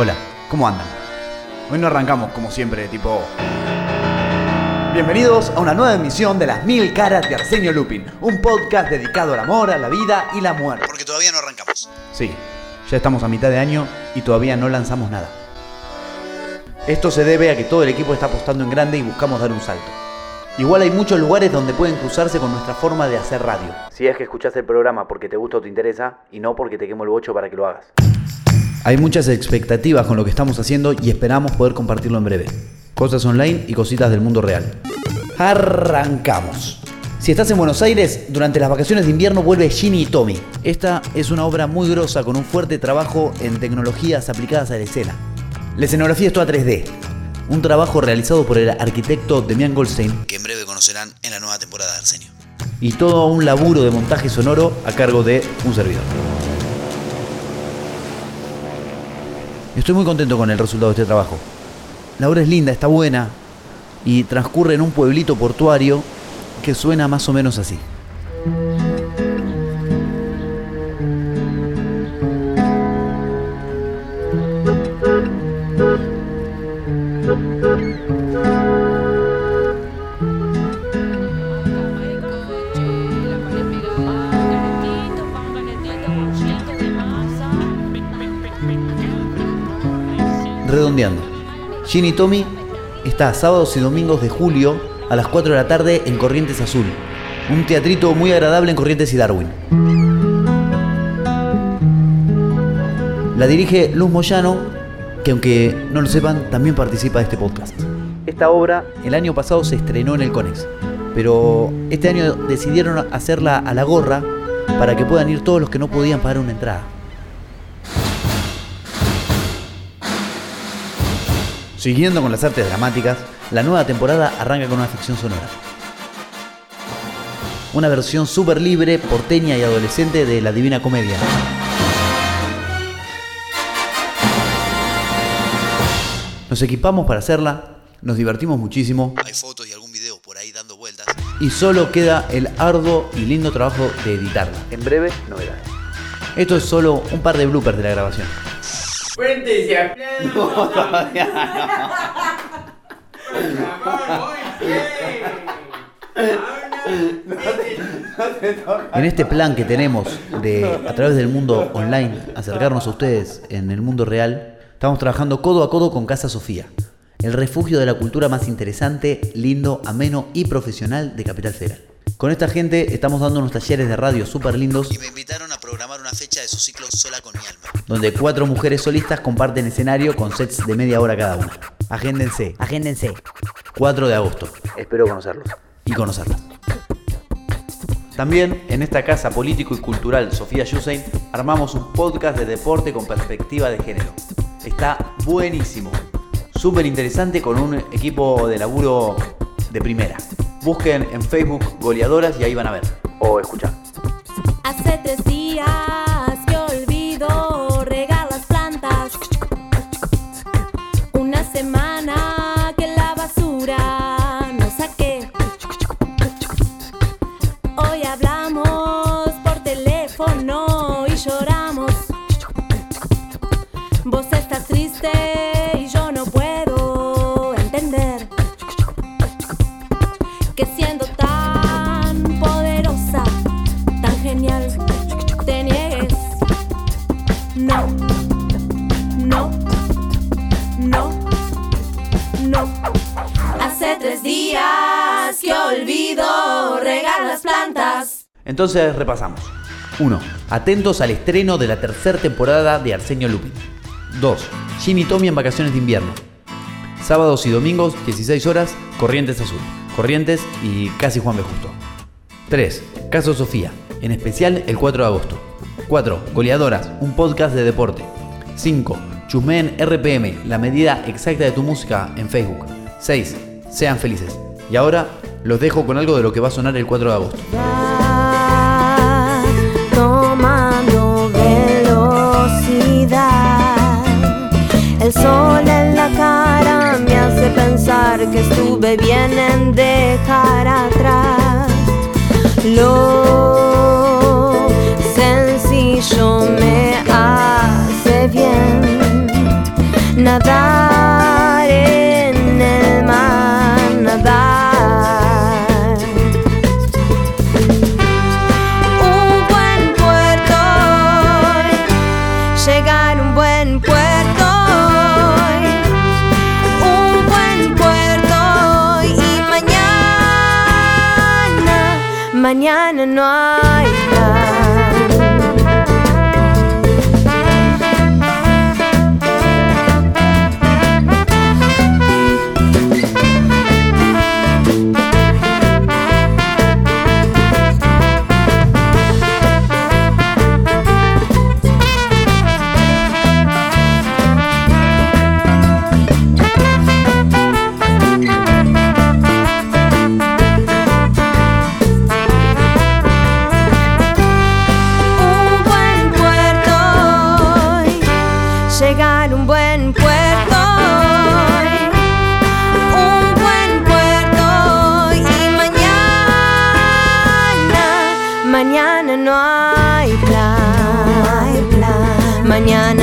Hola, ¿cómo andan? Hoy no arrancamos como siempre, tipo... Bienvenidos a una nueva emisión de Las Mil Caras de Arsenio Lupin, un podcast dedicado al amor, a la vida y la muerte. Porque todavía no arrancamos. Sí, ya estamos a mitad de año y todavía no lanzamos nada. Esto se debe a que todo el equipo está apostando en grande y buscamos dar un salto. Igual hay muchos lugares donde pueden cruzarse con nuestra forma de hacer radio. Si es que escuchas el programa porque te gusta o te interesa y no porque te quemo el bocho para que lo hagas. Hay muchas expectativas con lo que estamos haciendo y esperamos poder compartirlo en breve. Cosas online y cositas del mundo real. Arrancamos. Si estás en Buenos Aires, durante las vacaciones de invierno vuelve Ginny y Tommy. Esta es una obra muy grosa con un fuerte trabajo en tecnologías aplicadas a la escena. La escenografía es toda 3D. Un trabajo realizado por el arquitecto Demian Goldstein Que en breve conocerán en la nueva temporada de Arsenio. y todo un laburo de montaje sonoro a cargo de un servidor. Estoy muy contento con el resultado de este trabajo. La obra es linda, está buena y transcurre en un pueblito portuario que suena más o menos así. Redondeando. Ginny y Tommy está sábados y domingos de julio a las 4 de la tarde en Corrientes Azul. Un teatrito muy agradable en Corrientes y Darwin. La dirige Luz Moyano, que aunque no lo sepan, también participa de este podcast. Esta obra el año pasado se estrenó en el Conex, pero este año decidieron hacerla a la gorra para que puedan ir todos los que no podían pagar una entrada. Siguiendo con las artes dramáticas, la nueva temporada arranca con una ficción sonora. Una versión súper libre, porteña y adolescente de la Divina Comedia. Nos equipamos para hacerla, nos divertimos muchísimo Hay fotos y algún video por ahí dando vueltas. y solo queda el arduo y lindo trabajo de editarla. En breve, novedades. Esto es solo un par de bloopers de la grabación. Fuentes y aplausos. En este plan que tenemos de, a través del mundo online, acercarnos a ustedes en el mundo real, estamos trabajando codo a codo con Casa Sofía, el refugio de la cultura más interesante, lindo, ameno y profesional de Capital Federal. Con esta gente estamos dando unos talleres de radio súper lindos, Y me invitaron a fecha de su ciclo Sola con mi alma. donde cuatro mujeres solistas comparten escenario con sets de media hora cada una. Agéndense, agéndense. 4 de agosto. Espero conocerlos. Y conocerlas. También en esta casa político y cultural Sofía Yusein armamos un podcast de deporte con perspectiva de género. Está buenísimo, súper interesante con un equipo de laburo de primera. Busquen en Facebook goleadoras y ahí van a ver. O escuchar. Hace tres días semana que olvido regar las plantas. Entonces repasamos. 1. Atentos al estreno de la tercera temporada de Arsenio Lupin. 2. Ginny y Tommy en vacaciones de invierno. Sábados y domingos, 16 horas, Corrientes Azul. Corrientes y casi Juan B. Justo. 3. Caso Sofía, en especial el 4 de agosto. 4. Goleadoras, un podcast de deporte. 5. Chusmeen RPM, la medida exacta de tu música en Facebook. 6. Sean felices. Y ahora los dejo con algo de lo que va a sonar el 4 de agosto. Tomando velocidad. El sol en la cara me hace pensar que estuve bien en dejar mañana no. Mañana no hay plan. No hay plan. Mañana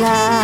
love.